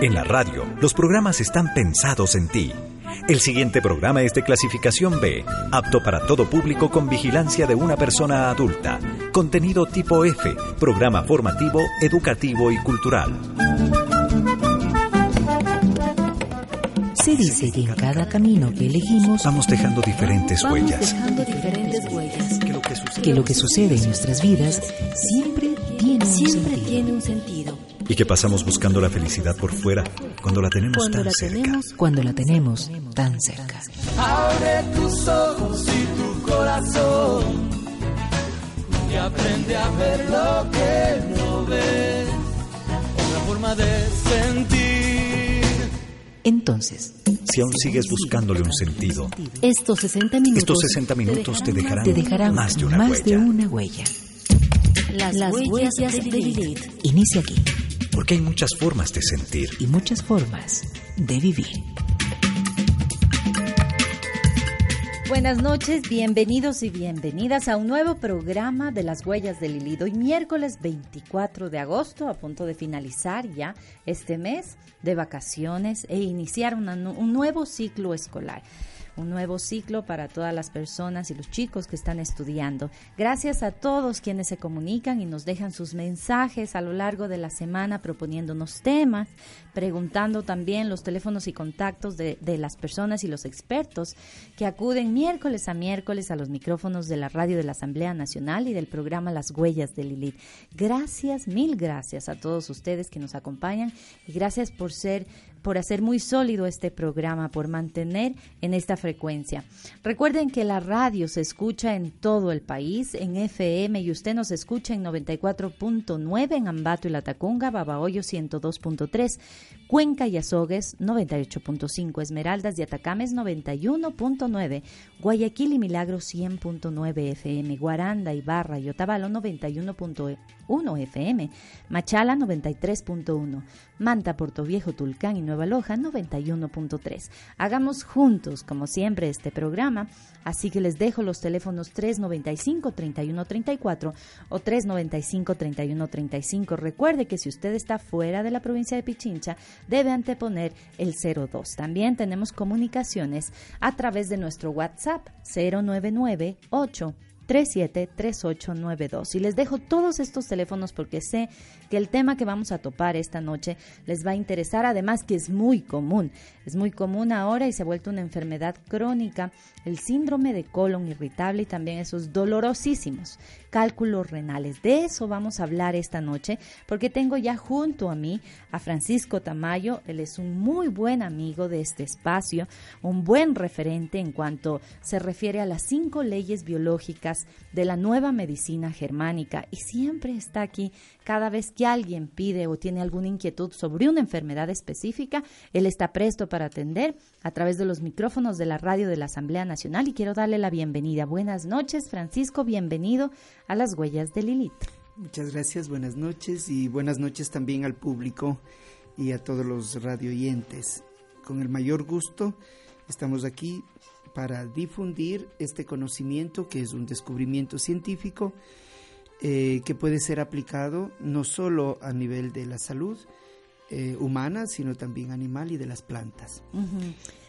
En la radio, los programas están pensados en ti. El siguiente programa es de clasificación B, apto para todo público con vigilancia de una persona adulta. Contenido tipo F, programa formativo, educativo y cultural. Se dice que en cada camino que elegimos vamos dejando diferentes huellas. dejando diferentes huellas. Que lo que sucede en nuestras vidas siempre tiene un que pasamos buscando la felicidad por fuera cuando la tenemos Cuando tan la cerca. tenemos Cuando la tenemos tan cerca. Abre tus ojos y tu corazón y aprende a ver lo que no ves. Otra forma de sentir. Entonces, Si aún sigues buscándole un sentido, Estos 60 minutos. estos 60 minutos te dejarán, te dejarán más de una más huella. de una huella. Las, huellas, de Lilith. Inicia aquí Porque hay muchas formas de sentir. y muchas formas de vivir. Buenas noches, bienvenidos y bienvenidas a un nuevo programa de las huellas del Lilith. Hoy miércoles 24 de agosto, a punto de finalizar ya este mes de vacaciones e iniciar una un nuevo ciclo escolar. Un nuevo ciclo para todas las personas y los chicos que están estudiando. Gracias a todos quienes se comunican y nos dejan sus mensajes a lo largo de la semana proponiéndonos temas, preguntando también los teléfonos y contactos de, de las personas y los expertos que acuden miércoles a miércoles a los micrófonos de la radio de la Asamblea Nacional y del programa Las Huellas de Lilith. Gracias, mil gracias a todos ustedes que nos acompañan y gracias por ser por hacer muy sólido este programa, por mantener en esta frecuencia. Recuerden que la radio se escucha en todo el país, en FM, y usted nos escucha en 94.9 en Ambato y Latacunga, Babahoyo 102.3, Cuenca y Azogues 98.5, Esmeraldas y Atacames 91.9, Guayaquil y Milagro 100.9 FM, Guaranda, Ibarra y Otavalo 91.1 FM, Machala 93.1, Manta, Portoviejo, Tulcán y Nueva Loja 91.3. Hagamos juntos, como siempre, este programa, así que les dejo los teléfonos 395-3134 o 395-3135. Recuerde que si usted está fuera de la provincia de Pichincha, debe anteponer el 02. También tenemos comunicaciones a través de nuestro WhatsApp 0998 373892. Y les dejo todos estos teléfonos porque sé que el tema que vamos a topar esta noche les va a interesar, además que es muy común. Es muy común ahora y se ha vuelto una enfermedad crónica, el síndrome de colon irritable y también esos dolorosísimos cálculos renales. De eso vamos a hablar esta noche porque tengo ya junto a mí a Francisco Tamayo. Él es un muy buen amigo de este espacio, un buen referente en cuanto se refiere a las cinco leyes biológicas de la nueva medicina germánica y siempre está aquí cada vez que alguien pide o tiene alguna inquietud sobre una enfermedad específica, él está presto para atender a través de los micrófonos de la radio de la Asamblea Nacional y quiero darle la bienvenida. Buenas noches, Francisco, bienvenido a las huellas de Lilith. Muchas gracias, buenas noches y buenas noches también al público y a todos los radioyentes. Con el mayor gusto estamos aquí para difundir este conocimiento que es un descubrimiento científico eh, que puede ser aplicado no solo a nivel de la salud eh, humana, sino también animal y de las plantas.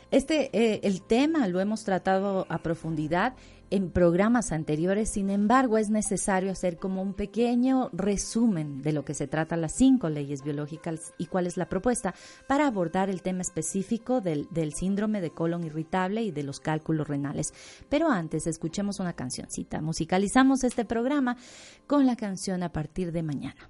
Este, eh, el tema lo hemos tratado a profundidad en programas anteriores, sin embargo es necesario hacer como un pequeño resumen de lo que se trata las cinco leyes biológicas y cuál es la propuesta para abordar el tema específico del, del síndrome de colon irritable y de los cálculos renales. Pero antes escuchemos una cancioncita. Musicalizamos este programa con la canción a partir de mañana.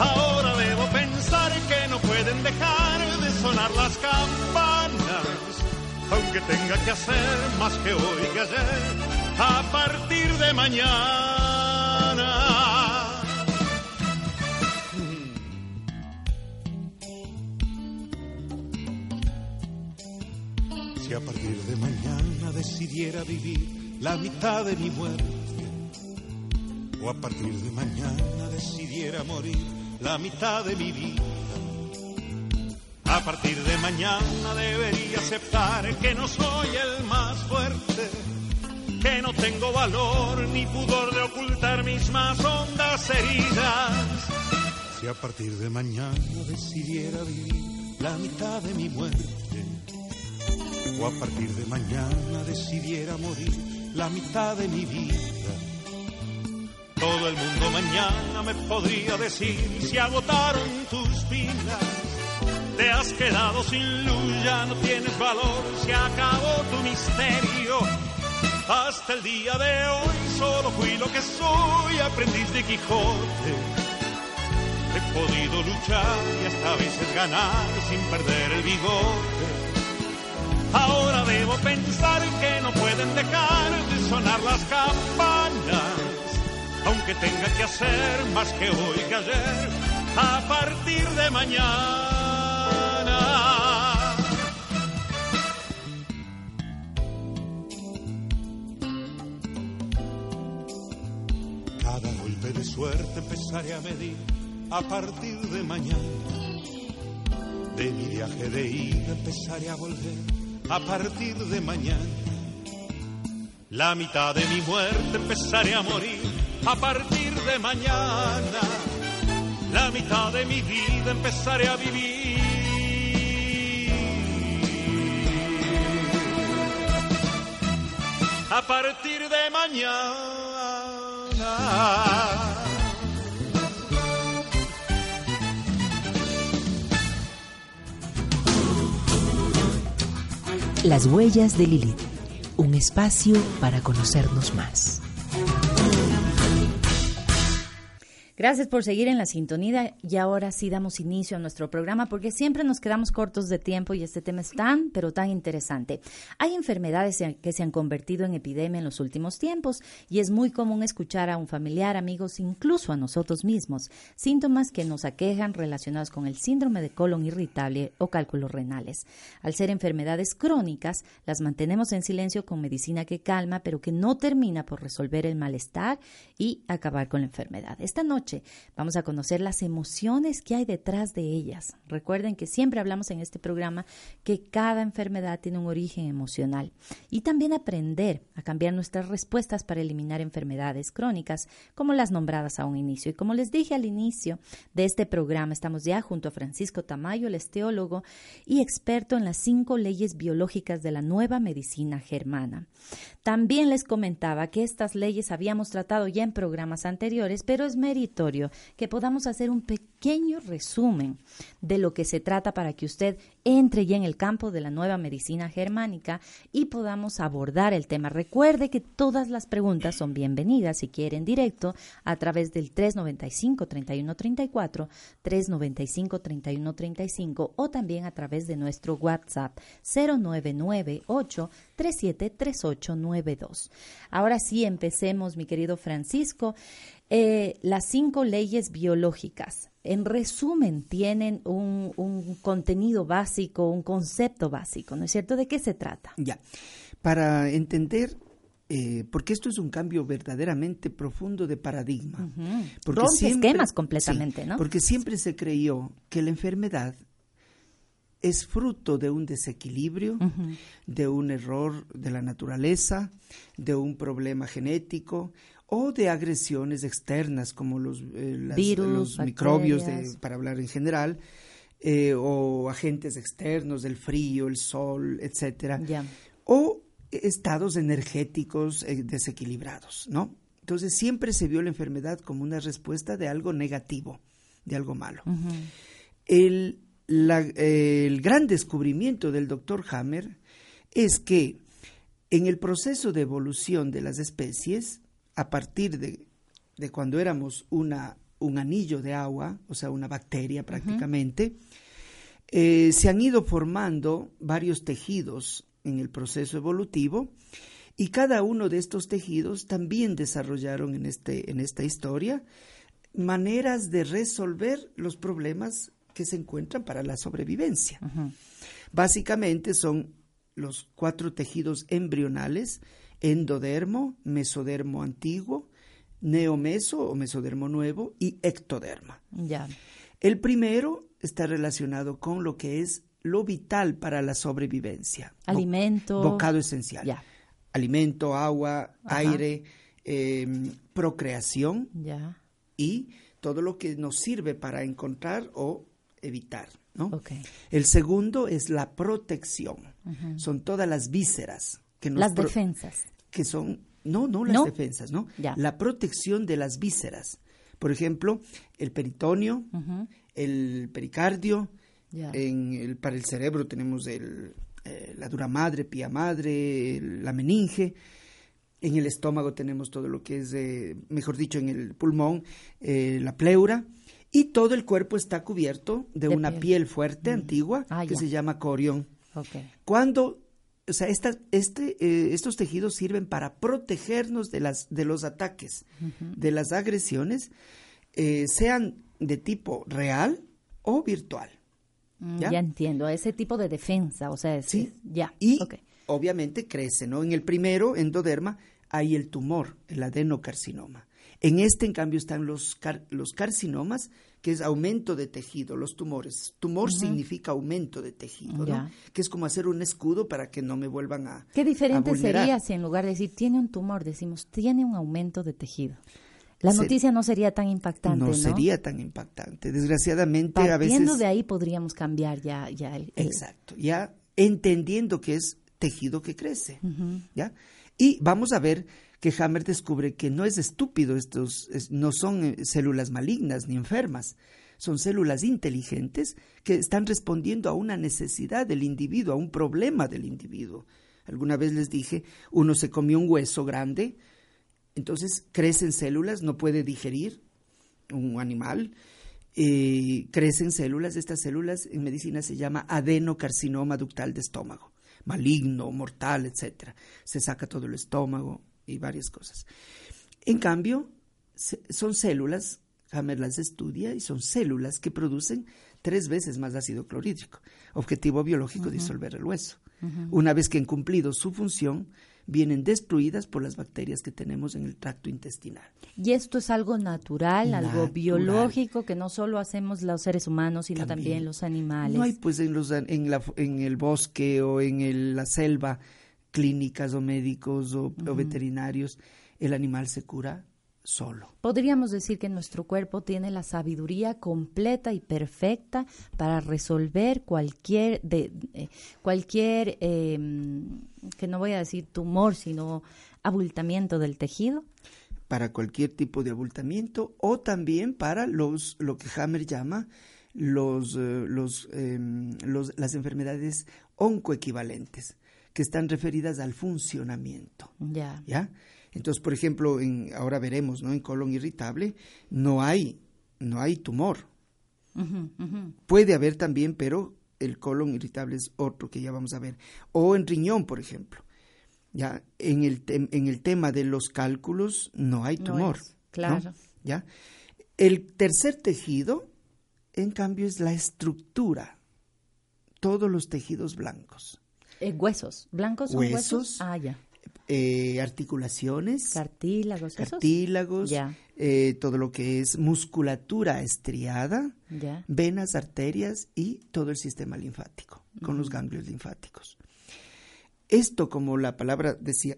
Ahora debo pensar que no pueden dejar de sonar las campanas, aunque tenga que hacer más que hoy que ayer, a partir de mañana. Si a partir de mañana decidiera vivir la mitad de mi muerte, o a partir de mañana decidiera morir la mitad de mi vida, a partir de mañana debería aceptar que no soy el más fuerte, que no tengo valor ni pudor de ocultar mis más hondas heridas. Si a partir de mañana decidiera vivir la mitad de mi muerte, o a partir de mañana decidiera morir la mitad de mi vida. Todo el mundo mañana me podría decir si agotaron tus pilas. Te has quedado sin luz, ya no tienes valor, se acabó tu misterio. Hasta el día de hoy solo fui lo que soy, aprendiz de Quijote. He podido luchar y hasta a veces ganar sin perder el bigote. Ahora debo pensar que no pueden dejar de sonar las campanas, aunque tenga que hacer más que hoy que ayer, a partir de mañana. Cada golpe de suerte empezaré a medir a partir de mañana. De mi viaje de ida empezaré a volver a partir de mañana. La mitad de mi muerte empezaré a morir a partir de mañana. La mitad de mi vida empezaré a vivir. A partir de mañana. Las huellas de Lilith, un espacio para conocernos más. Gracias por seguir en la sintonía y ahora sí damos inicio a nuestro programa porque siempre nos quedamos cortos de tiempo y este tema es tan, pero tan interesante. Hay enfermedades que se han convertido en epidemia en los últimos tiempos y es muy común escuchar a un familiar, amigos, incluso a nosotros mismos, síntomas que nos aquejan relacionados con el síndrome de colon irritable o cálculos renales. Al ser enfermedades crónicas, las mantenemos en silencio con medicina que calma, pero que no termina por resolver el malestar y acabar con la enfermedad. Esta noche Vamos a conocer las emociones que hay detrás de ellas. Recuerden que siempre hablamos en este programa que cada enfermedad tiene un origen emocional y también aprender a cambiar nuestras respuestas para eliminar enfermedades crónicas como las nombradas a un inicio. Y como les dije al inicio de este programa, estamos ya junto a Francisco Tamayo, el esteólogo y experto en las cinco leyes biológicas de la nueva medicina germana. También les comentaba que estas leyes habíamos tratado ya en programas anteriores, pero es mérito que podamos hacer un pequeño resumen de lo que se trata para que usted entre ya en el campo de la nueva medicina germánica y podamos abordar el tema. Recuerde que todas las preguntas son bienvenidas si quieren directo a través del 395-3134, 395-3135 o también a través de nuestro WhatsApp 0998 373892. Ahora sí, empecemos, mi querido Francisco. Eh, las cinco leyes biológicas, en resumen, tienen un, un, contenido básico, un concepto básico, ¿no es cierto? ¿De qué se trata? Ya, para entender eh, porque esto es un cambio verdaderamente profundo de paradigma. Rompe esquemas completamente, ¿no? Porque siempre se creyó que la enfermedad es fruto de un desequilibrio, de un error de la naturaleza, de un problema genético o de agresiones externas como los, eh, los microbios, para hablar en general, eh, o agentes externos del frío, el sol, etcétera, o estados energéticos eh, desequilibrados, ¿no? Entonces siempre se vio la enfermedad como una respuesta de algo negativo, de algo malo. el, el gran descubrimiento del doctor Hammer es que en el proceso de evolución de las especies, a partir de, de cuando éramos una, un anillo de agua, o sea, una bacteria prácticamente, eh, se han ido formando varios tejidos en el proceso evolutivo y cada uno de estos tejidos también desarrollaron en, este, en esta historia maneras de resolver los problemas que se encuentran para la sobrevivencia. Básicamente son los cuatro tejidos embrionales, endodermo, mesodermo antiguo, neomeso o mesodermo nuevo y ectoderma. Ya. El primero está relacionado con lo que es lo vital para la sobrevivencia. Alimento. bocado esencial. Ya. Alimento, agua, aire, em, procreación. Ya. Y todo lo que nos sirve para encontrar o evitar. ¿no? El segundo es la protección. Son todas las vísceras. Que las defensas. Que son, no, no las defensas, ¿no? La protección de las vísceras. Por ejemplo, el peritoneo, el pericardio, en el, para el cerebro tenemos el, eh, la dura madre, pía madre, la meninge. En el estómago tenemos todo lo que es, eh, mejor dicho, en el pulmón, eh, la pleura. Y todo el cuerpo está cubierto de, una piel, fuerte, mm. antigua, ah, que se llama corión. Cuando o sea, esta, este, estos tejidos sirven para protegernos de, las, de los ataques, de las agresiones, sean de tipo real o virtual. Mm, ¿Ya? entiendo, ese tipo de defensa, o sea, sí, ya. Y obviamente crece, ¿no? En el primero, endoderma, hay el tumor, el adenocarcinoma. En este, en cambio, están los, los carcinomas, que es aumento de tejido, los tumores. Tumor significa aumento de tejido, ¿no? Que es como hacer un escudo para que no me vuelvan a. ¿Qué diferente sería si en lugar de decir tiene un tumor, decimos tiene un aumento de tejido? La noticia no sería tan impactante, ¿no? No sería tan impactante. Desgraciadamente, a veces... de ahí podríamos cambiar ya, ya el, Exacto, ya entendiendo que es tejido que crece, ¿ya? Y vamos a ver que Hammer descubre que no es estúpido, estos no son eh, células malignas ni enfermas, son células inteligentes que están respondiendo a una necesidad del individuo, a un problema del individuo. Alguna vez les dije, uno se comió un hueso grande, entonces crecen células, no puede digerir un animal, eh, crecen células, estas células en medicina se llama adenocarcinoma ductal de estómago, maligno, mortal, etcétera. Se saca todo el estómago y varias cosas. En cambio, son células, Hammer las estudia, y son células que producen tres veces más ácido clorhídrico. Objetivo biológico, disolver el hueso. Una vez que han cumplido su función, vienen destruidas por las bacterias que tenemos en el tracto intestinal. Y esto es algo natural, algo biológico que no solo hacemos los seres humanos, sino también, los animales. No hay pues en, los, en, la, en el bosque o en la selva clínicas o médicos o veterinarios. El animal se cura solo. Podríamos decir que nuestro cuerpo tiene la sabiduría completa y perfecta para resolver cualquier, de, eh, cualquier em, que no voy a decir tumor, sino abultamiento del tejido. Para cualquier tipo de abultamiento o también para los, lo que Hammer llama los, eh, los, em, los, las enfermedades oncoequivalentes, que están referidas al funcionamiento. Ya. ¿Ya? Entonces, por ejemplo, en, ahora veremos, ¿no? En colon irritable no hay, no hay tumor. Puede haber también, pero el colon irritable es otro que ya vamos a ver. O en riñón, por ejemplo. Ya, en el, en el tema de los cálculos no hay tumor. claro. ¿Ya? El tercer tejido, en cambio, es la estructura. Todos los tejidos blancos. Eh, huesos, blancos son huesos. Ah, ya. Eh, articulaciones, cartílagos, cartílagos, eh, todo lo que es musculatura estriada, Ya. venas, arterias y todo el sistema linfático, con los ganglios linfáticos. Esto, como la palabra decía,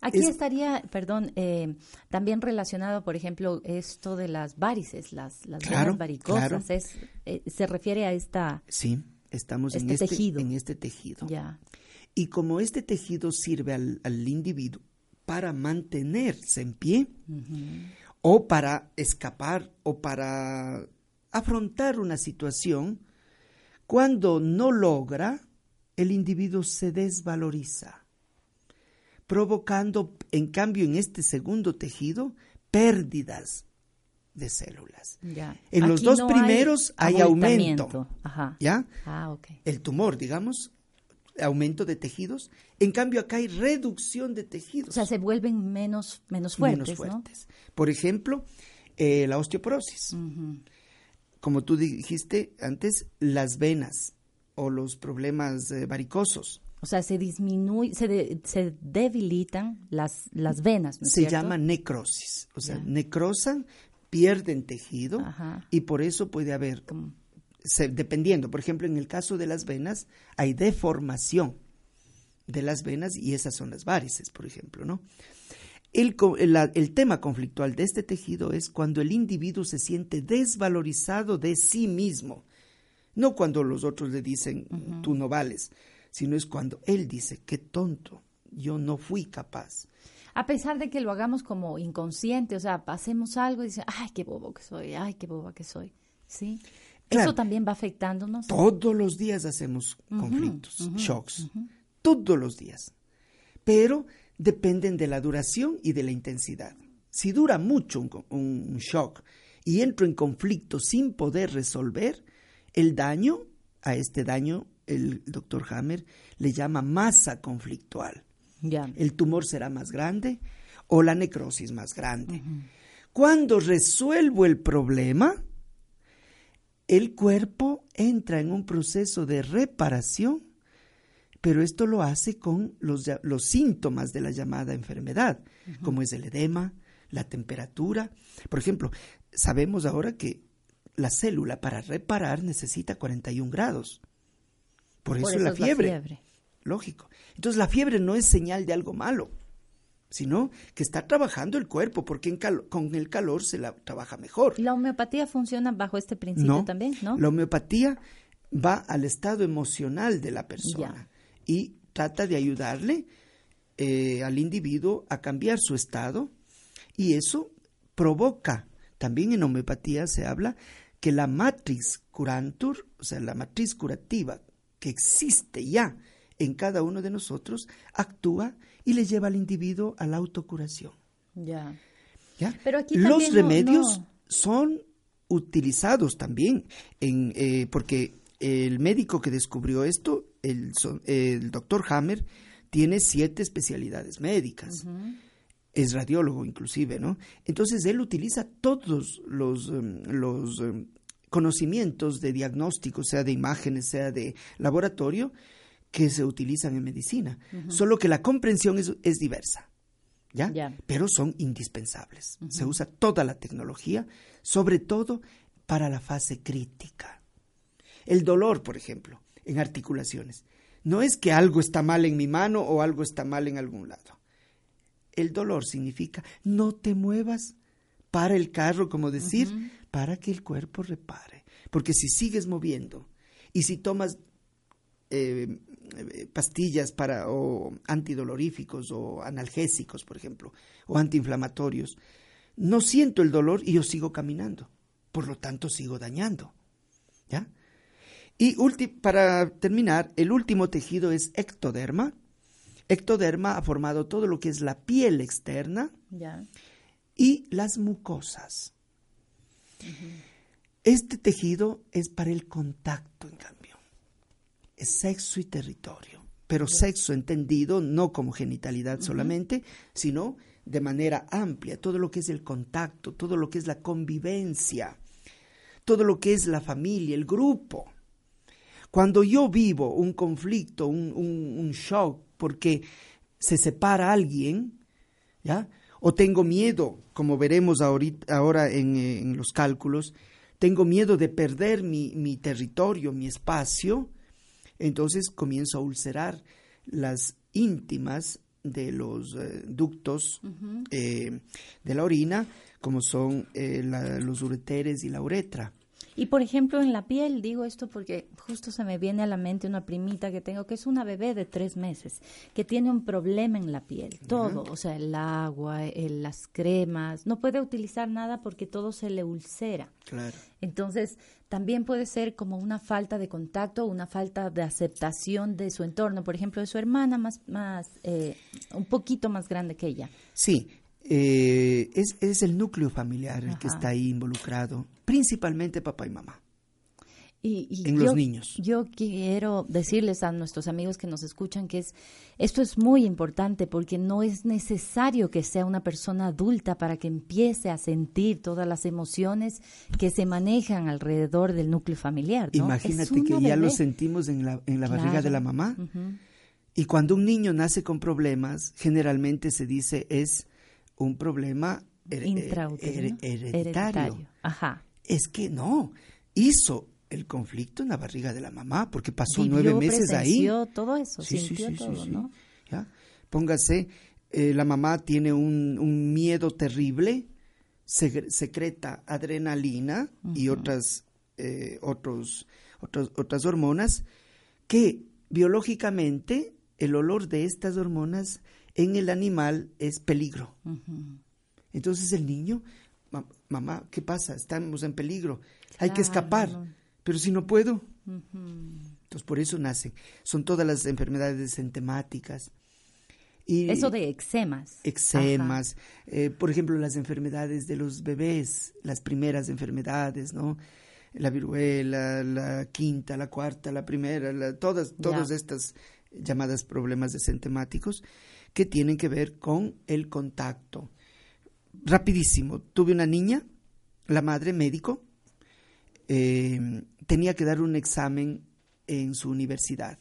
Aquí Es- estaría, perdón, eh, también relacionado, por ejemplo, esto de las varices, las, las Claro, venas varicosas, claro. es, eh, se refiere a esta, sí, estamos en, Este este, tejido. en este tejido. ya, Y como este tejido sirve al, al individuo para mantenerse en pie, o para escapar, o para afrontar una situación, cuando no logra, el individuo se desvaloriza, provocando, en cambio, en este segundo tejido, pérdidas de células. ya. En los dos no primeros hay aumento. Ajá. ¿Ya? Ah, ok. el tumor, digamos, aumento de tejidos. En cambio, acá hay reducción de tejidos. O sea, se vuelven menos, menos fuertes, menos ¿no? fuertes. Por ejemplo, eh, la osteoporosis. Como tú dijiste antes, las venas o los problemas eh, varicosos O sea, se disminuye, se, de- se debilitan las, las venas, ¿no es se cierto? llama necrosis. O sea, Ya. necrosan, pierden tejido Ajá. y por eso puede haber, se- dependiendo, por ejemplo, en el caso de las venas, hay deformación de las venas y esas son las varices, por ejemplo, ¿no? El, la- el tema conflictual de este tejido es cuando el individuo se siente desvalorizado de sí mismo. No cuando los otros le dicen, tú no vales, sino es cuando él dice, qué tonto, yo no fui capaz. A pesar de que lo hagamos como inconsciente, o sea, hacemos algo y dicen, ay, qué bobo que soy, ay, qué boba que soy. ¿Sí? Claro. Eso también va afectándonos. Todos los días hacemos conflictos, shocks, todos los días. Pero dependen de la duración y de la intensidad. Si dura mucho un, co- un shock y entro en conflicto sin poder resolver, el daño, a este daño el doctor Hammer le llama masa conflictual. Ya. El tumor será más grande o la necrosis más grande. Cuando resuelvo el problema, el cuerpo entra en un proceso de reparación, pero esto lo hace con los, los síntomas de la llamada enfermedad, como es el edema, la temperatura. Por ejemplo, sabemos ahora que la célula para reparar necesita 41 grados. Por eso, Por la eso es la fiebre. fiebre. Lógico. Entonces la fiebre no es señal de algo malo, sino que está trabajando el cuerpo, porque en con el calor se la trabaja mejor. ¿La homeopatía funciona bajo este principio No, también, no? la homeopatía va al estado emocional de la persona y trata de ayudarle eh, al individuo a cambiar su estado y eso provoca, también en homeopatía se habla que la matriz curantur, o sea, la matriz curativa que existe ya en cada uno de nosotros, actúa y le lleva al individuo a la autocuración. Ya. ¿ya? Pero aquí Los no- remedios no. son utilizados también, en, eh, porque el médico que descubrió esto, el, el doctor Hammer, tiene siete especialidades médicas. Es radiólogo inclusive, ¿no? Entonces él utiliza todos los, em, los em, conocimientos de diagnóstico, sea de imágenes, sea de laboratorio, que se utilizan en medicina. Solo que la comprensión es, es diversa. ¿Ya? Pero son indispensables. Se usa toda la tecnología, sobre todo para la fase crítica. El dolor, por ejemplo, en articulaciones. No es que algo está mal en mi mano o algo está mal en algún lado. El dolor significa no te muevas para el carro, como decir, para que el cuerpo repare. Porque si sigues moviendo y si tomas eh, pastillas para o antidoloríficos o analgésicos, por ejemplo, o antiinflamatorios, no siento el dolor y yo sigo caminando. Por lo tanto, sigo dañando. ¿Ya? Y para terminar, el último tejido es ectoderma. Ectoderma ha formado todo lo que es la piel externa Ya. y las mucosas. Este tejido es para el contacto, en cambio. Es sexo y territorio, pero sexo entendido no como genitalidad solamente, sino de manera amplia, todo lo que es el contacto, todo lo que es la convivencia, todo lo que es la familia, el grupo. Cuando yo vivo un conflicto, un, un- un shock, porque se separa alguien, ¿ya? O tengo miedo, como veremos ahorita, ahora en, en los cálculos, tengo miedo de perder mi, mi territorio, mi espacio, entonces comienzo a ulcerar las íntimas de los eh, ductos eh, de la orina, como son eh, los ureteres y la uretra. Y por ejemplo, en la piel, digo esto porque justo se me viene a la mente una primita que tengo, que es una bebé de tres meses, que tiene un problema en la piel, todo, o sea, el agua, las cremas, no puede utilizar nada porque todo se le ulcera. Claro. Entonces, también puede ser como una falta de contacto, una falta de aceptación de su entorno, por ejemplo, de su hermana más, más eh, un poquito más grande que ella. Sí, eh, es, es, el núcleo familiar el que está ahí involucrado, principalmente papá y mamá. Y, en los niños. Yo quiero decirles a nuestros amigos que nos escuchan que es esto es muy importante porque no es necesario que sea una persona adulta para que empiece a sentir todas las emociones que se manejan alrededor del núcleo familiar. Imagínate que ya lo sentimos en la, en la barriga de la mamá. Y cuando un niño nace con problemas, generalmente se dice es un problema hereditario. Ajá. Es que no, hizo el conflicto en la barriga de la mamá, porque pasó nueve meses ahí. todo eso, sintió todo, ¿no? ¿Ya? Póngase, eh, la mamá tiene un, miedo terrible, secreta adrenalina y otras, eh, otros, otras hormonas, que biológicamente el olor de estas hormonas en el animal es peligro. Entonces el niño, mamá, ¿qué pasa? Estamos en peligro, hay que escapar, pero si no puedo. Entonces por eso nace. Son todas las enfermedades entemáticas. Y eso de eczemas. Eczemas, eh, por ejemplo, las enfermedades de los bebés, las primeras enfermedades, ¿no? La viruela, la quinta, la cuarta, la primera, todas, todas estas llamadas problemas desentemáticos que tienen que ver con el contacto. Rapidísimo, tuve una niña, la madre médico, eh, tenía que dar un examen en su universidad.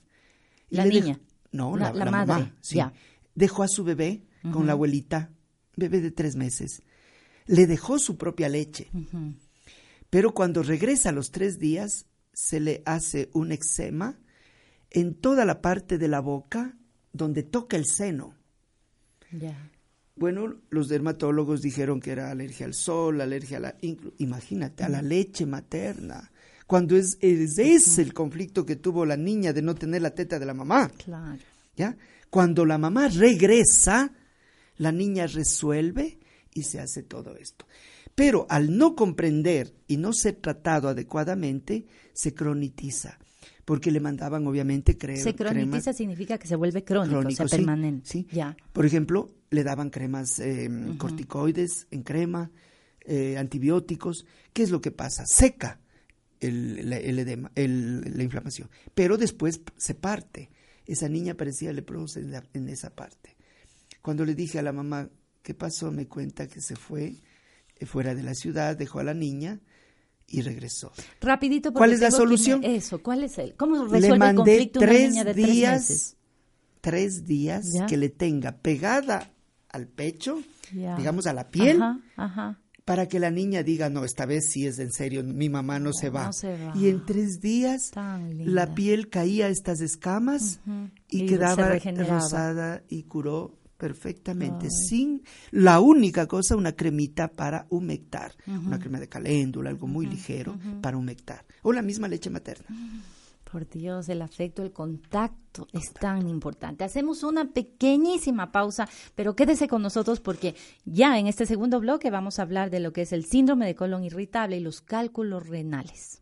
la niña. No, la, madre. Mamá, Dejó a su bebé con la abuelita, bebé de tres meses. Le dejó su propia leche. Pero cuando regresa a los tres días, se le hace un eczema en toda la parte de la boca donde toca el seno. Bueno, los dermatólogos dijeron que era alergia al sol, alergia a la... Imagínate, a la leche materna. Cuando es, es ese el conflicto que tuvo la niña de no tener la teta de la mamá. Claro. ¿Ya? Cuando la mamá regresa, la niña resuelve y se hace todo esto. Pero al no comprender y no ser tratado adecuadamente, se cronitiza porque le mandaban obviamente crema. Se cronitiza significa que se vuelve crónico, o sea, permanente. Sí, Ya. Por ejemplo, le daban cremas eh, corticoides en crema, eh, antibióticos. ¿Qué es lo que pasa? Seca el, edema, la inflamación, pero después se parte. Esa niña parecía leprosa en, en esa parte. Cuando le dije a la mamá, ¿qué pasó? Me cuenta que se fue eh, fuera de la ciudad, dejó a la niña y regresó. Rapidito, ¿cuál es la solución? eso, ¿cuál es el? ¿Cómo resuelve el conflicto tres una niña de días, tres meses? Tres días que le tenga pegada al pecho, digamos a la piel, para que la niña diga, no, esta vez sí es en serio, mi mamá no, se, va. Y en tres días la piel caía estas escamas y, quedaba rosada y curó perfectamente, sin la única cosa, una cremita para humectar, una crema de caléndula, algo muy ligero para humectar, o la misma leche materna. Por Dios, el afecto, el contacto es tan importante. Hacemos una pequeñísima pausa, pero quédese con nosotros porque ya en este segundo bloque vamos a hablar de lo que es el síndrome de colon irritable y los cálculos renales.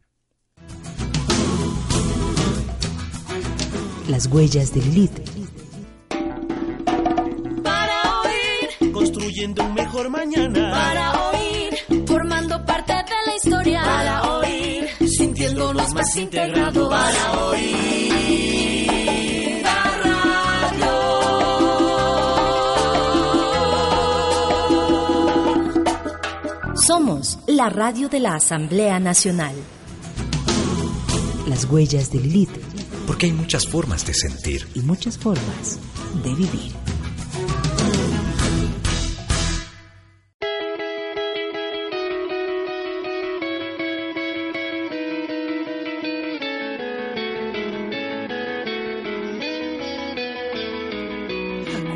Las huellas de Lilith construyendo un mejor mañana. Para oír, formando parte de la historia. Para oír, sintiéndonos más integrados. Para oír, la radio. Somos la radio de la Asamblea Nacional. Las huellas de Lilith. Porque hay muchas formas de sentir. Y muchas formas de vivir.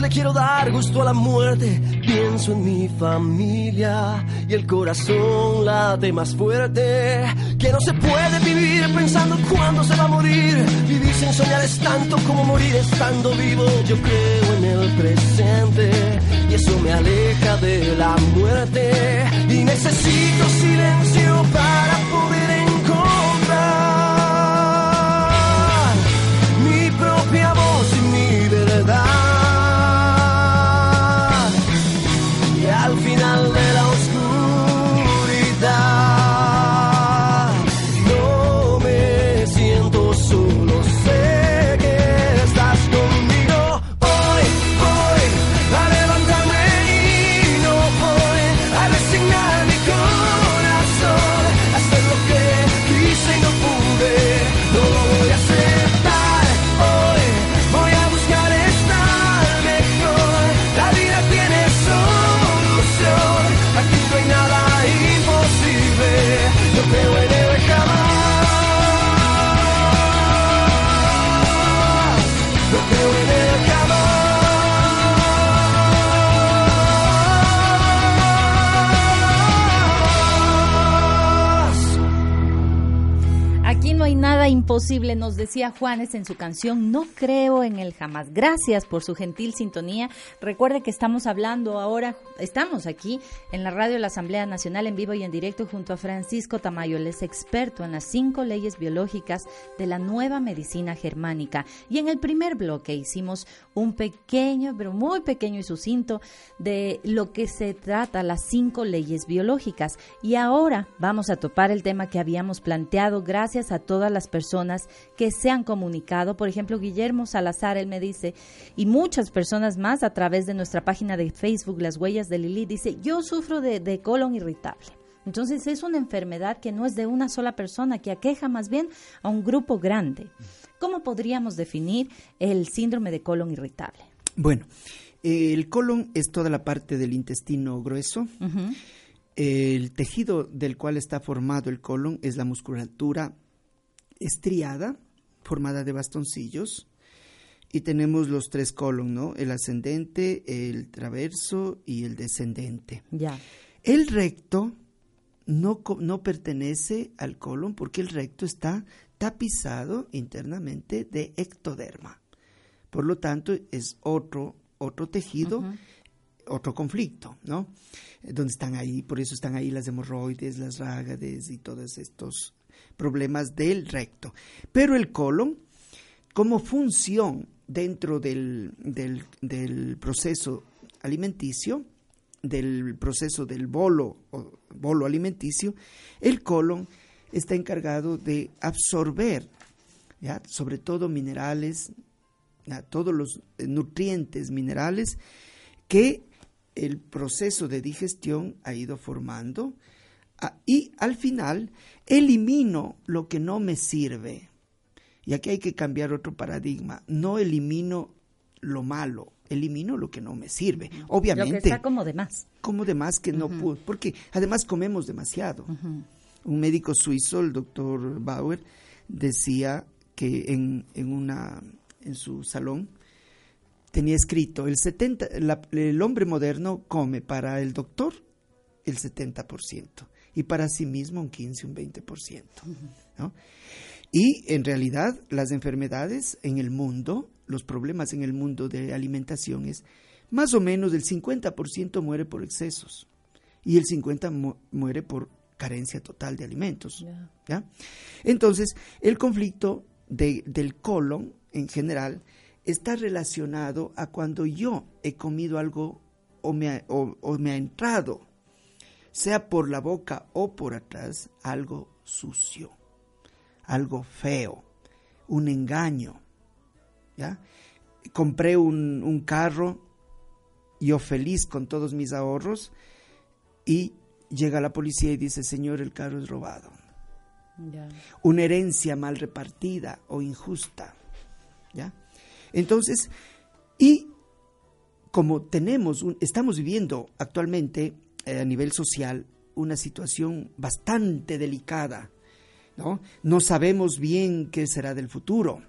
le quiero dar gusto a la muerte. Pienso en mi familia y el corazón late más fuerte. Que no se puede vivir pensando cuándo se va a morir. Vivir sin soñar es tanto como morir estando vivo. Yo creo en el presente y eso me aleja de la muerte. Y necesito silencio para imposible, nos decía Juanes en su canción No creo en el jamás. Gracias por su gentil sintonía. Recuerde que estamos hablando ahora, estamos aquí en la radio de la Asamblea Nacional en vivo y en directo junto a Francisco Tamayo. Él es experto en las cinco leyes biológicas de la nueva medicina germánica. Y en el primer bloque hicimos un pequeño, pero muy pequeño y sucinto de lo que se trata las cinco leyes biológicas. Y ahora vamos a topar el tema que habíamos planteado gracias a todas las personas que se han comunicado. Por ejemplo, Guillermo Salazar, él me dice, y muchas personas más a través de nuestra página de Facebook, Las Huellas de Lili, dice, yo sufro de, de colon irritable. Entonces es una enfermedad que no es de una sola persona, que aqueja más bien a un grupo grande. ¿Cómo podríamos definir el síndrome de colon irritable? Bueno, eh, el colon es toda la parte del intestino grueso. El tejido del cual está formado el colon es la musculatura estriada, formada de bastoncillos. Y tenemos los tres colon, ¿no? El ascendente, el traverso y el descendente. Ya. El recto no, no pertenece al colon porque el recto está tapizado internamente de ectoderma. Por lo tanto, es otro, otro tejido, otro conflicto, ¿no? Eh, Donde están ahí, por eso están ahí las hemorroides, las rágades y todos estos problemas del recto. Pero el colon, como función dentro del, del, proceso alimenticio, del proceso del bolo, o bolo alimenticio, el colon está encargado de absorber, ¿ya? sobre todo minerales, todos los nutrientes minerales que el proceso de digestión ha ido formando y al final elimino lo que no me sirve. Y aquí hay que cambiar otro paradigma. No elimino lo malo, elimino lo que no me sirve. Obviamente. Lo que está como de más. Como de más que no puedo. Porque además comemos demasiado. Un médico suizo, el doctor Bauer, decía que en, en, una, en su salón tenía escrito, el, 70, el hombre moderno come para el doctor el 70% y para sí mismo un 15, un 20%. ¿no? Y en realidad las enfermedades en el mundo, los problemas en el mundo de alimentación es más o menos el 50% muere por excesos y el 50% muere por carencia total de alimentos. ¿ya? Entonces, el conflicto de, del colon en general está relacionado a cuando yo he comido algo o me ha, o, me ha entrado, sea por la boca o por atrás, algo sucio, algo feo, un engaño. ¿ya? Compré un, un carro, yo feliz con todos mis ahorros, y llega la policía y dice, señor, el carro es robado. Una herencia mal repartida o injusta. ¿ya? Entonces, y como tenemos, estamos viviendo actualmente eh, a nivel social una situación bastante delicada, ¿no? No sabemos bien qué será del futuro.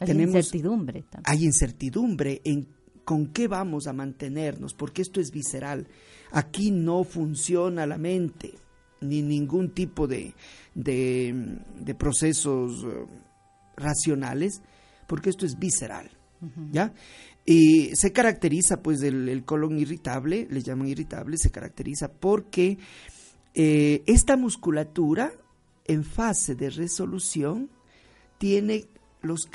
Hay incertidumbre. También. Hay incertidumbre en con qué vamos a mantenernos, porque esto es visceral. Aquí no funciona la mente, ni ningún tipo de, de, procesos eh, racionales, porque esto es visceral, ¿ya? Y se caracteriza, pues, el, colon irritable, le llaman irritable, se caracteriza porque eh, esta musculatura en fase de resolución tiene los,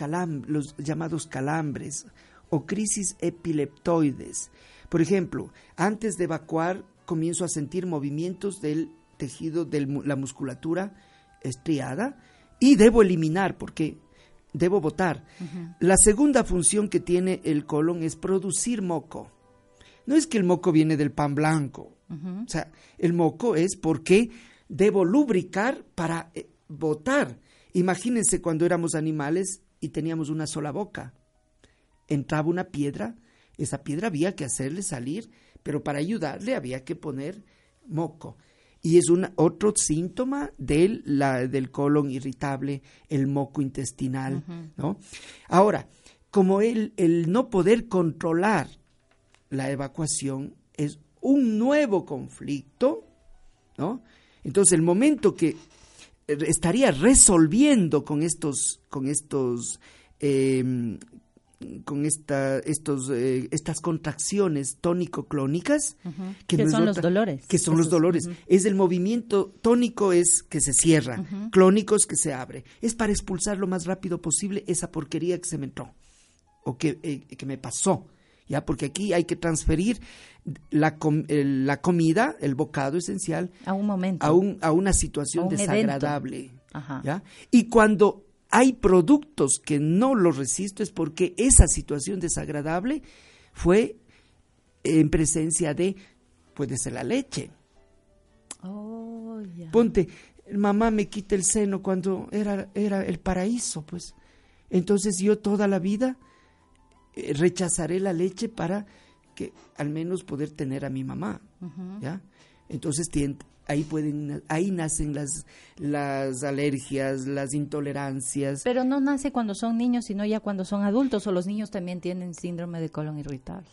los llamados calambres o crisis epileptoides. Por ejemplo, antes de evacuar comienzo a sentir movimientos del tejido de la musculatura estriada y debo eliminar porque debo botar. La segunda función que tiene el colon es producir moco. No es que el moco viene del pan blanco. O sea, el moco es porque debo lubricar para eh, botar. Imagínense cuando éramos animales y teníamos una sola boca. Entraba una piedra, esa piedra había que hacerle salir, pero para ayudarle había que poner moco y es un otro síntoma del, la, del colon irritable, el moco intestinal, ¿no? Ahora, como el, el no poder controlar la evacuación es un nuevo conflicto, ¿no? Entonces, el momento que estaría resolviendo con estos, con estos eh, con esta, estos, eh, estas contracciones tónico-clónicas. que, son los dolores. Que son los dolores. Es el movimiento tónico es que se cierra, clónico es que se abre. Es para expulsar lo más rápido posible esa porquería que se me entró o que, eh, que me pasó. ¿Ya? Porque aquí hay que transferir la, la comida, el bocado esencial, a un momento, a, un, a una situación desagradable. ¿ya? Y cuando hay productos que no los resisto es porque esa situación desagradable fue en presencia de, puede ser la leche. Oh, Ponte, mamá me quita el seno cuando era, era el paraíso, pues. Entonces yo toda la vida eh, rechazaré la leche para que al menos poder tener a mi mamá, ¿ya? Entonces ahí pueden ahí nacen las las alergias, las intolerancias. Pero no nace cuando son niños, sino ya cuando son adultos o los niños también tienen síndrome de colon irritable.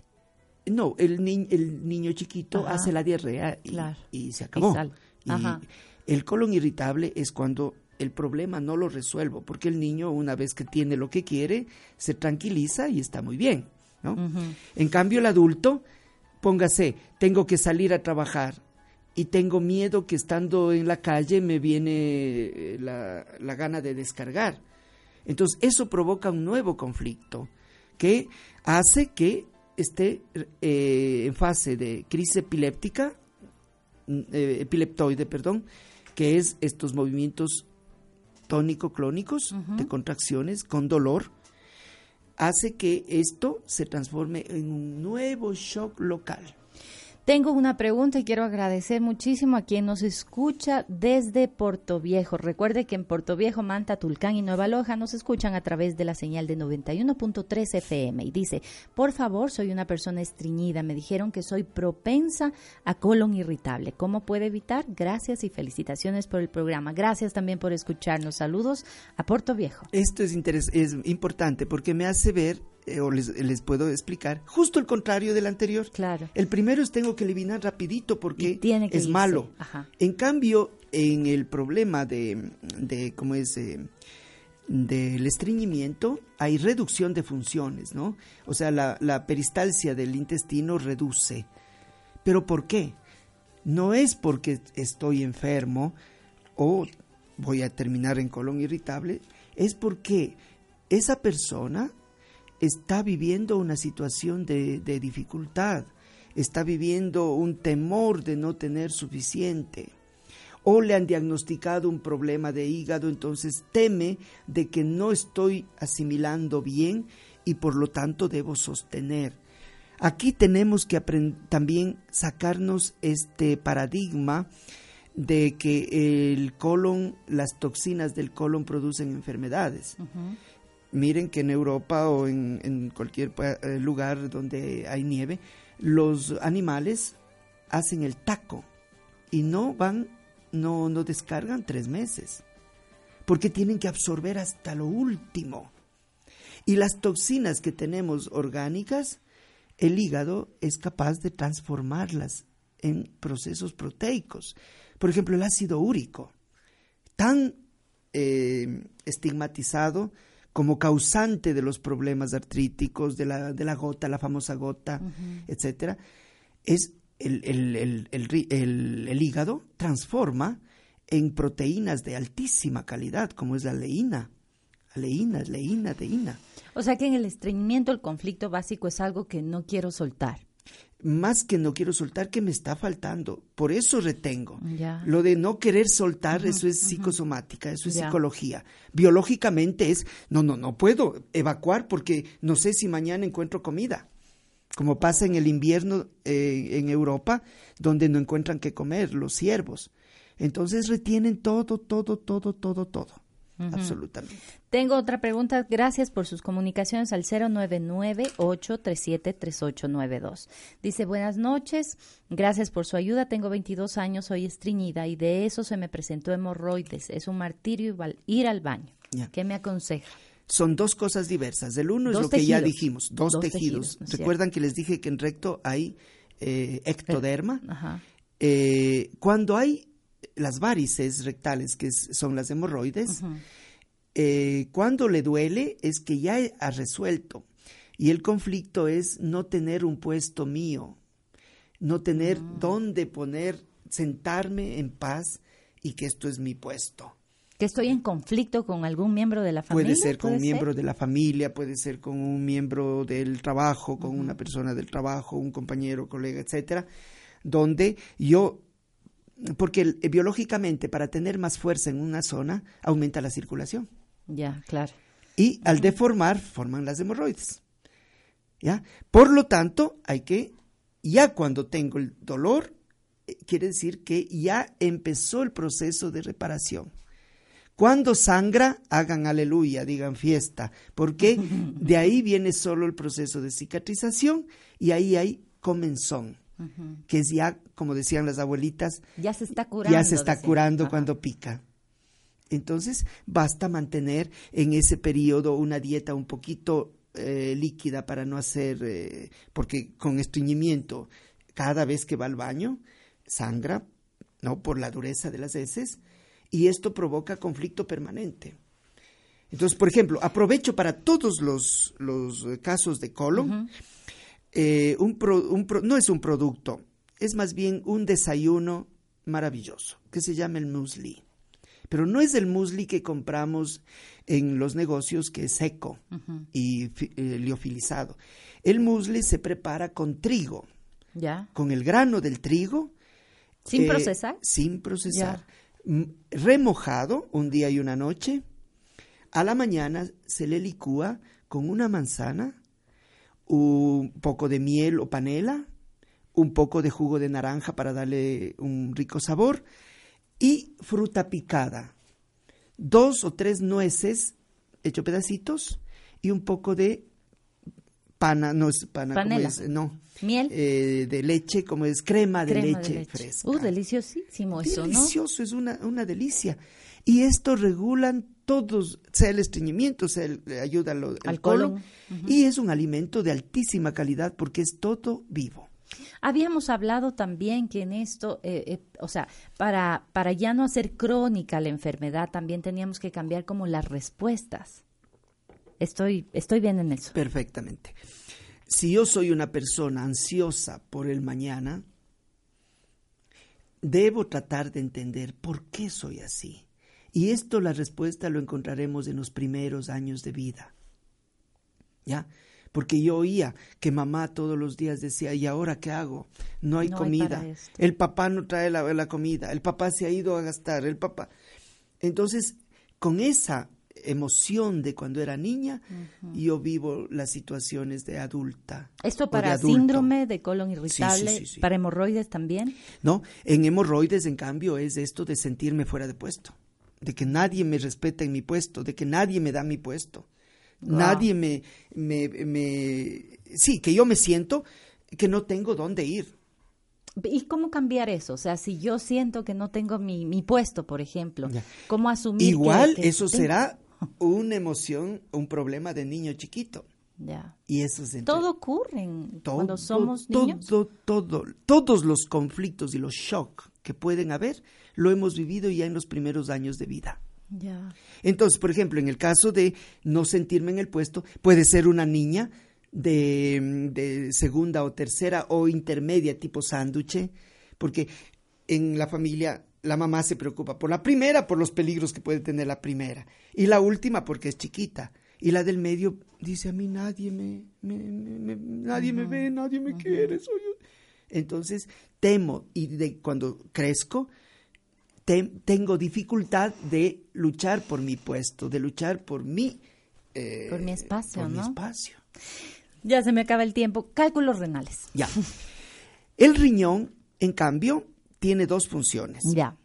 No, el, ni, el niño chiquito hace la diarrea y, se acabó. Y, el colon irritable es cuando el problema no lo resuelvo, porque el niño una vez que tiene lo que quiere, se tranquiliza y está muy bien. ¿no? En cambio, el adulto, póngase, tengo que salir a trabajar, y tengo miedo que estando en la calle me viene eh, la, gana de descargar. Entonces eso provoca un nuevo conflicto que hace que esté eh, en fase de crisis epiléptica, mm, eh, epileptoide, perdón, que es estos movimientos tónico-clónicos de contracciones con dolor, hace que esto se transforme en un nuevo shock local. Tengo una pregunta y quiero agradecer muchísimo a quien nos escucha desde Puerto Viejo. Recuerde que en Puerto Viejo, Manta, Tulcán y Nueva Loja nos escuchan a través de la señal de 91.3 FM. Y dice, por favor, soy una persona estreñida. Me dijeron que soy propensa a colon irritable. ¿Cómo puede evitar? Gracias y felicitaciones por el programa. Gracias también por escucharnos. Saludos a Puerto Viejo. Esto es, es importante porque me hace ver eh, o les, puedo explicar, justo el contrario del anterior. Claro. El primero es tengo que eliminar rapidito porque es malo. En cambio, en el problema de, de ¿cómo es? Eh, del estreñimiento hay reducción de funciones, ¿no? O sea, la, la peristalsia del intestino reduce. ¿Pero por qué? No es porque estoy enfermo o voy a terminar en colon irritable, es porque esa persona está viviendo una situación de, dificultad, está viviendo un temor de no tener suficiente o le han diagnosticado un problema de hígado, entonces teme de que no estoy asimilando bien y por lo tanto debo sostener. Aquí tenemos que también sacarnos este paradigma de que el colon, las toxinas del colon producen enfermedades. Miren que en Europa o en, cualquier eh, lugar donde hay nieve, los animales hacen el taco y no van, no, no descargan tres meses, porque tienen que absorber hasta lo último. Y las toxinas que tenemos orgánicas, el hígado es capaz de transformarlas en procesos proteicos. Por ejemplo, el ácido úrico, tan eh, estigmatizado, como causante de los problemas artríticos, de la, de la gota, la famosa gota, etcétera, es el, el, el, hígado transforma en proteínas de altísima calidad, como es la leína. Leína, leína, leína. O sea que en el estreñimiento el conflicto básico es algo que no quiero soltar más que no quiero soltar, que me está faltando. Por eso retengo. Lo de no querer soltar, eso es psicosomática, eso es psicología. Biológicamente es, no, no, no puedo evacuar porque no sé si mañana encuentro comida. Como pasa en el invierno eh, en Europa, donde no encuentran qué comer los ciervos. Entonces retienen todo, todo, todo, todo, todo absolutamente. Tengo otra pregunta. Gracias por sus comunicaciones al 099-837-3892. Dice, buenas noches. Gracias por su ayuda. Tengo 22 años, soy estreñida y de eso se me presentó hemorroides. Es un martirio ir al baño. ¿Qué me aconseja? Son dos cosas diversas. El uno es lo que ya dijimos, dos, tejidos. Recuerdan que les dije que en recto hay eh, ectoderma. Eh, cuando hay las varices rectales, que son las hemorroides, eh, cuando le duele es que ya ha resuelto. Y el conflicto es no tener un puesto mío, no tener mm. dónde poner, sentarme en paz y que esto es mi puesto. Que estoy en conflicto con algún miembro de la familia. Puede ser con un miembro de la familia, puede ser con un miembro del trabajo, con una persona del trabajo, un compañero, colega, etcétera, donde yo porque eh, biológicamente para tener más fuerza en una zona aumenta la circulación. Ya, claro. Y al deformar forman las hemorroides. ¿Ya? Por lo tanto, hay que ya cuando tengo el dolor eh, quiere decir que ya empezó el proceso de reparación. Cuando sangra, hagan aleluya, digan fiesta, porque de ahí viene solo el proceso de cicatrización y ahí hay comenzón que es ya, como decían las abuelitas, ya se está curando. Ya se está curando cuando pica. Entonces, basta mantener en ese periodo una dieta un poquito eh, líquida para no hacer, eh, porque con estreñimiento, cada vez que va al baño, sangra, ¿no? Por la dureza de las heces, y esto provoca conflicto permanente. Entonces, por ejemplo, aprovecho para todos los, los casos de colon. Eh, un, no es un producto, es más bien un desayuno maravilloso que se llama el muesli. Pero no es el muesli que compramos en los negocios que es seco y eh, liofilizado. El muesli se prepara con trigo. ¿Ya? Con el grano del trigo. ¿Sin eh, procesar? Sin procesar. remojado un día y una noche. A la mañana se le licúa con una manzana, un poco de miel o panela, un poco de jugo de naranja para darle un rico sabor y fruta picada. Dos o tres nueces hecho pedacitos y un poco de pana, no es pana, Panela. es? No. Miel. Eh, de leche, como es crema de, Crema leche, de leche. fresca. Uh, deliciosísimo eso, ¿no? Delicioso, es una, una delicia. Y esto regulan todos, sea el estreñimiento, sea el, ayuda al, colon, colon. y es un alimento de altísima calidad porque es todo vivo. Habíamos hablado también que en esto, eh, eh, o sea, para, para ya no hacer crónica la enfermedad, también teníamos que cambiar como las respuestas. Estoy, estoy bien en eso. Perfectamente. Si yo soy una persona ansiosa por el mañana, debo tratar de entender por qué soy así. Y esto la respuesta lo encontraremos en los primeros años de vida. ¿Ya? Porque yo oía que mamá todos los días decía, ¿y ahora qué hago? No hay No comida. el papá no trae la, la comida. El papá se ha ido a gastar. El papá. Entonces, con esa emoción de cuando era niña, yo vivo las situaciones de adulta. Esto de para síndrome de colon irritable, sí, sí. para hemorroides también. ¿no? En hemorroides, en cambio, es esto de sentirme fuera de puesto, de que nadie me respeta en mi puesto, de que nadie me da mi puesto, nadie me, me, me, sí, que yo me siento que no tengo dónde ir. ¿Y cómo cambiar eso? O sea, si yo siento que no tengo mi, mi puesto, por ejemplo. ¿cómo asumir que- Igual que eso tengo- será una emoción, un problema de niño chiquito. Ya. Y eso es entre- Todo ocurre en- todo, cuando somos todo, niños. todo, todos los conflictos y los shock que pueden haber, lo hemos vivido ya en los primeros años de vida. Ya. Entonces, por ejemplo, en el caso de no sentirme en el puesto, puede ser una niña de, de segunda o tercera o intermedia tipo sándwich, porque en la familia la mamá se preocupa por la primera, por los peligros que puede tener la primera, y la última porque es chiquita, y la del medio dice a mí nadie me, me- me- me- nadie me ve, nadie me quiere, soy yo". Entonces temo y de cuando crezco te- tengo dificultad de luchar por mi puesto, de luchar por mi eh, Por mi espacio, por mi espacio. Ya se me acaba el tiempo. Cálculos renales. Ya. El riñón, en cambio, tiene dos funciones. Ya.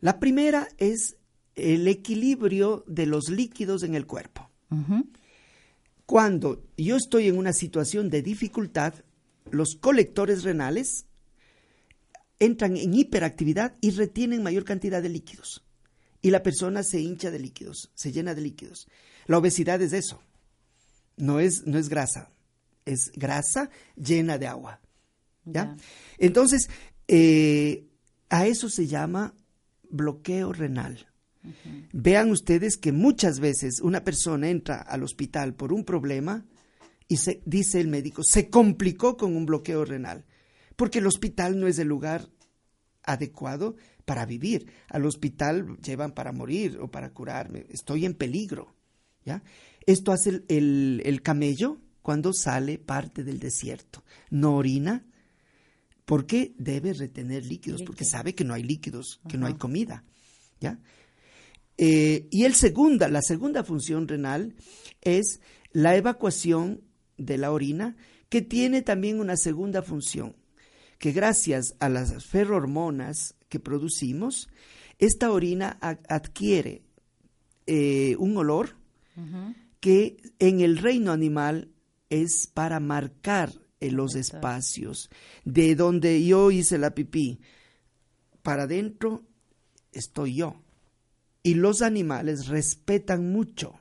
La primera es el equilibrio de los líquidos en el cuerpo. Cuando yo estoy en una situación de dificultad, los colectores renales entran en hiperactividad y retienen mayor cantidad de líquidos. Y la persona se hincha de líquidos, se llena de líquidos. La obesidad es eso. No es, no es grasa, es grasa llena de agua. ¿ya? Ya. Entonces, eh, a eso se llama bloqueo renal. Vean ustedes que muchas veces una persona entra al hospital por un problema y se, dice el médico, se complicó con un bloqueo renal, porque el hospital no es el lugar adecuado para vivir. Al hospital llevan para morir o para curarme. Estoy en peligro. ¿ya? Esto hace el, el- el camello cuando sale parte del desierto. No orina porque debe retener líquidos, porque sabe que no hay líquidos, que no hay comida. ¿ya? Eh, y el segunda, la segunda función renal es la evacuación de la orina, que tiene también una segunda función, que gracias a las ferrohormonas que producimos, esta orina adquiere eh, un olor que en el reino animal es para marcar los espacios de donde yo hice la pipí para adentro estoy yo y los animales respetan mucho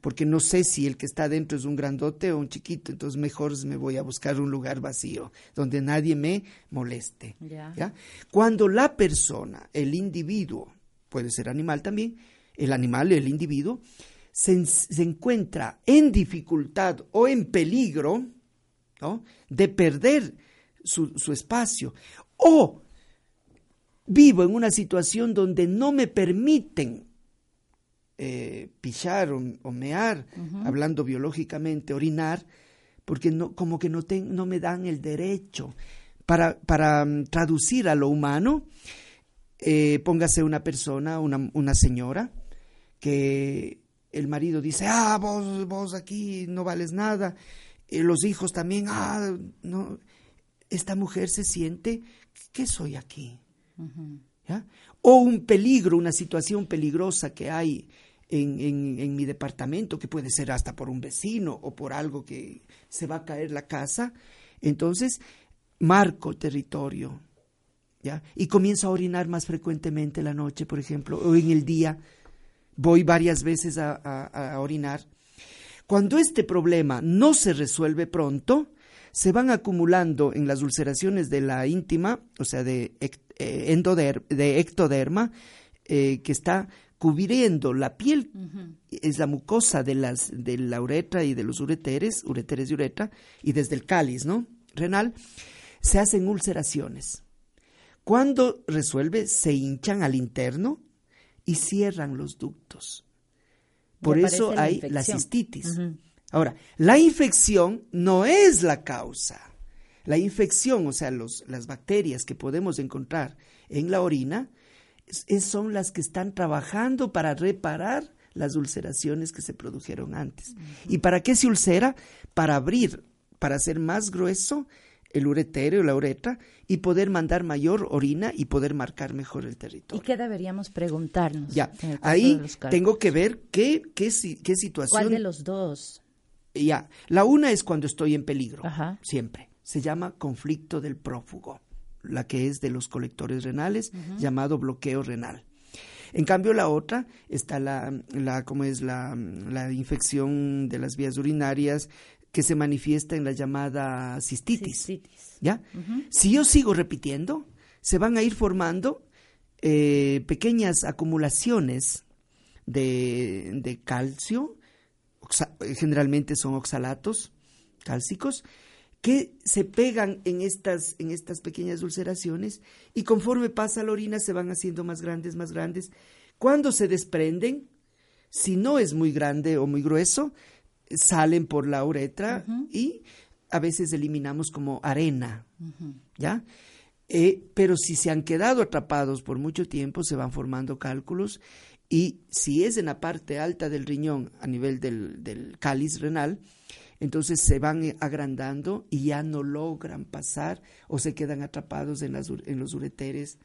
porque no sé si el que está adentro es un grandote o un chiquito, entonces mejor me voy a buscar un lugar vacío donde nadie me moleste. Cuando la persona, el individuo, puede ser animal también, el animal, el individuo, se, en- se encuentra en dificultad o en peligro ¿no? de perder su, su espacio o vivo en una situación donde no me permiten eh, pichar o, o mear, hablando biológicamente, orinar, porque no, como que no, ten- no me dan el derecho. Para, para mm, traducir a lo humano, eh, póngase una persona, una, una señora, que el marido dice, ah, vos, vos aquí no vales nada, eh, los hijos también, ah, no, esta mujer se siente, ¿qué soy aquí? O un peligro, una situación peligrosa que hay en, en, mi departamento, que puede ser hasta por un vecino o por algo que se va a caer la casa, entonces marco territorio, ¿ya? Y comienzo a orinar más frecuentemente la noche, por ejemplo, o en el día, voy varias veces a, orinar. Cuando este problema no se resuelve pronto, se van acumulando en las ulceraciones de la íntima, o sea, de, eh, de ectoderma, eh, que está cubriendo la piel, es la mucosa de, las, de la uretra y de los ureteres, ureteres y uretra, y desde el cáliz, ¿no? Renal, se hacen ulceraciones. Cuando resuelve, se hinchan al interno y cierran los ductos. Por eso hay la cistitis. Ahora, la infección no es la causa. La infección, o sea, los, las bacterias que podemos encontrar en la orina, son las que están trabajando para reparar las ulceraciones que se produjeron antes. ¿Y para qué se ulcera? Para abrir, para hacer más grueso el uretero, la uretra, y poder mandar mayor orina y poder marcar mejor el territorio. ¿Y qué deberíamos preguntarnos? Ya, ahí tengo que ver qué, qué, qué, situación. ¿Cuál de los dos? Ya, la una es cuando estoy en peligro, siempre. Se llama conflicto del prófugo, la que es de los colectores renales, llamado bloqueo renal. En cambio, la otra está la, la ¿cómo es? La, la infección de las vías urinarias, que se manifiesta en la llamada cistitis. ¿Ya? Si yo sigo repitiendo, se van a ir formando eh, pequeñas acumulaciones de, calcio, generalmente son oxalatos cálcicos, que se pegan en estas, en estas pequeñas ulceraciones y conforme pasa la orina se van haciendo más grandes, más grandes. Cuando se desprenden, si no es muy grande o muy grueso, salen por la uretra y a veces eliminamos como arena, ¿ya? Eh, pero si se han quedado atrapados por mucho tiempo, se van formando cálculos y si es en la parte alta del riñón, a nivel del, del cáliz renal, entonces se van agrandando y ya no logran pasar o se quedan atrapados en, las, en los ureteres.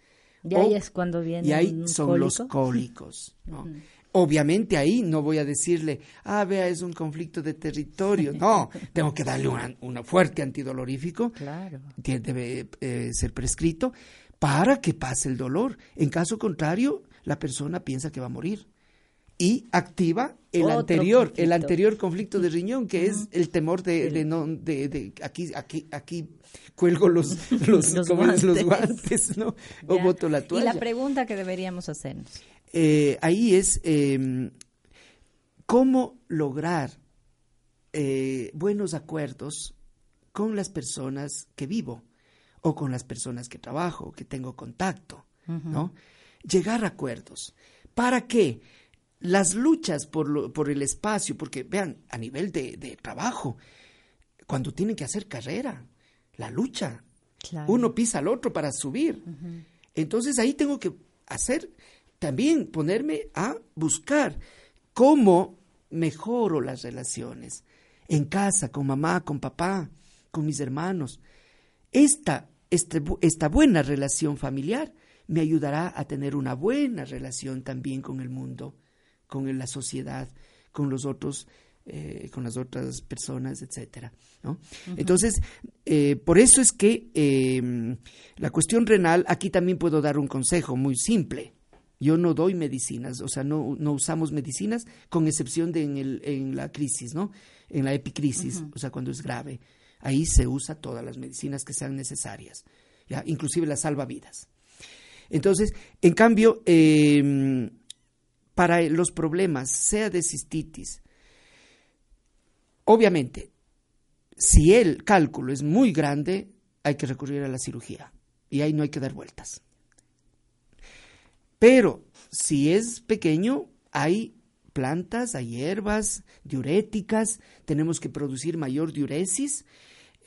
Y ahí es cuando viene. Y ahí son los cólicos. ¿no? Obviamente ahí no voy a decirle, ah, vea, es un conflicto de territorio. No, tengo que darle un fuerte antidolorífico. Claro. Debe eh, ser prescrito para que pase el dolor. En caso contrario, la persona piensa que va a morir y activa el anterior, el anterior conflicto de riñón, que es el temor de, de no, de, de, aquí, aquí, aquí cuelgo los, los, los, guantes. ¿no? O boto la toalla. Y la pregunta que deberíamos hacernos. Eh, ahí es em, cómo lograr eh, buenos acuerdos con las personas que vivo o con las personas que trabajo, que tengo contacto, ¿no? Llegar a acuerdos. ¿Para qué? Las luchas por, por el espacio, porque vean, a nivel de, trabajo, cuando tienen que hacer carrera, la lucha, uno pisa al otro para subir. Entonces ahí tengo que hacer también ponerme a buscar cómo mejoro las relaciones en casa, con mamá, con papá, con mis hermanos. Esta, este, esta buena relación familiar me ayudará a tener una buena relación también con el mundo, con la sociedad, con los otros, eh, con las otras personas, etcétera. ¿no? Entonces, eh, por eso es que em, la cuestión renal, aquí también puedo dar un consejo muy simple. Yo no doy medicinas, o sea, no, no usamos medicinas, con excepción de en, el, en la crisis, ¿no? En la epicrisis, o sea, cuando es grave. Ahí se usa todas las medicinas que sean necesarias, ¿ya? inclusive las salvavidas. Entonces, en cambio, em, para los problemas, sea de cistitis, obviamente, si el cálculo es muy grande, hay que recurrir a la cirugía y ahí no hay que dar vueltas. Pero si es pequeño, hay plantas, hay hierbas diuréticas, tenemos que producir mayor diuresis.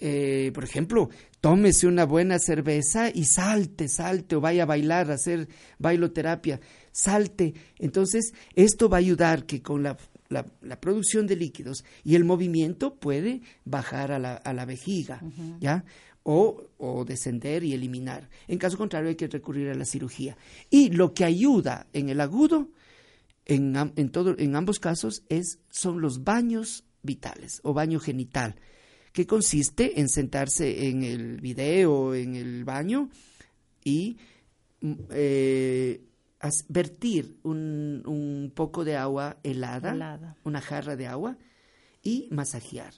eh, por ejemplo, tómese una buena cerveza y salte, salte, o vaya a bailar, a hacer bailoterapia, salte. Entonces, esto va a ayudar que con la, producción de líquidos y el movimiento puede bajar a la, a la vejiga, ¿ya? O, o, descender y eliminar. En caso contrario, hay que recurrir a la cirugía. Y lo que ayuda en el agudo, en, en, todo, en ambos casos, es, son los baños vitales o baño genital que consiste en sentarse en el video, en el baño y mm, eh, vertir un, un, poco de agua helada, una jarra de agua y masajear,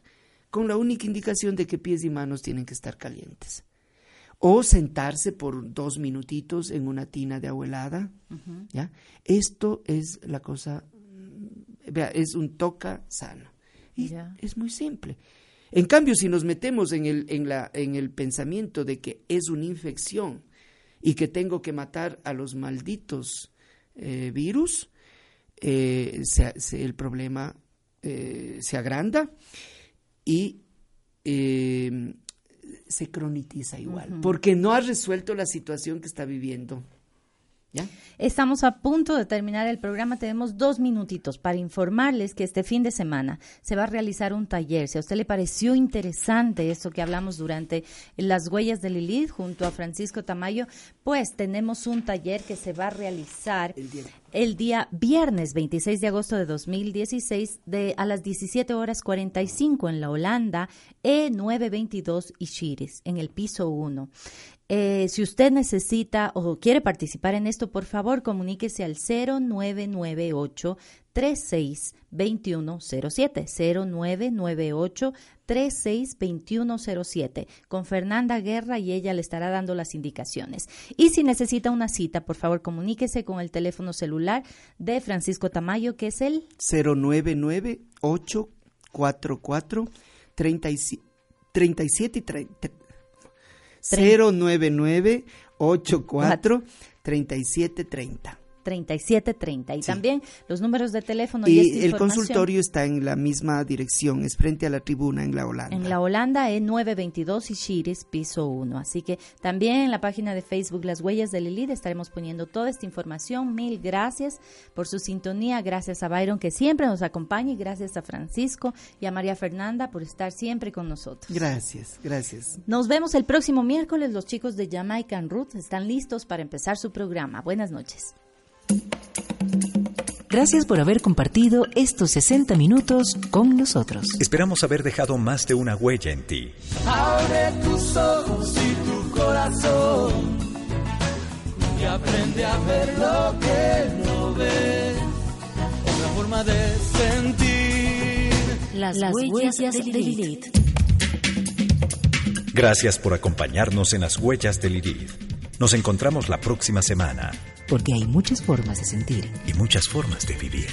con la única indicación de que pies y manos tienen que estar calientes. O sentarse por dos minutitos en una tina de agua helada. ¿ya? Esto es la cosa, mm, vea, es un toca sano. Y es muy simple. En cambio, si nos metemos en el, en, la, en el pensamiento de que es una infección y que tengo que matar a los malditos eh, virus, eh, el problema eh, se agranda y se cronitiza igual, porque no ha resuelto la situación que está viviendo. Estamos a punto de terminar el programa. Tenemos dos minutitos para informarles que este fin de semana se va a realizar un taller. Si a usted le pareció interesante esto que hablamos durante las huellas de Lilith junto a Francisco Tamayo, pues tenemos un taller que se va a realizar el día, viernes 26 de agosto de 2016 de, a las 17 horas 45 en la Holanda E922 Ishiris, en el piso 1. Eh, si usted necesita o quiere participar en esto, por favor comuníquese al 0998 362107 0998 362107 con Fernanda Guerra y ella le estará dando las indicaciones. Y si necesita una cita, por favor comuníquese con el teléfono celular de Francisco Tamayo que es el 099 844 37 y 30 099 84 3730. 3730. Y también los números de teléfono. Y, el consultorio está en la misma dirección, es frente a la tribuna en la Holanda. En la Holanda es 922 Ishiris, piso 1. Así que también en la página de Facebook Las Huellas de Lilith estaremos poniendo toda esta información. Mil gracias por su sintonía. Gracias a Byron que siempre nos acompaña y gracias a Francisco y a María Fernanda por estar siempre con nosotros. Gracias, gracias. Nos vemos el próximo miércoles. Los chicos de Jamaican Roots están listos para empezar su programa. Buenas noches. Gracias por haber compartido estos 60 minutos con nosotros. Esperamos haber dejado más de una huella en ti. Abre tus ojos y tu corazón y aprende a ver lo que no ves. Otra forma de sentir las, huellas, de Lilith. Gracias por acompañarnos en las huellas de Lilith. Nos encontramos la próxima semana porque hay muchas formas de sentir y muchas formas de vivir.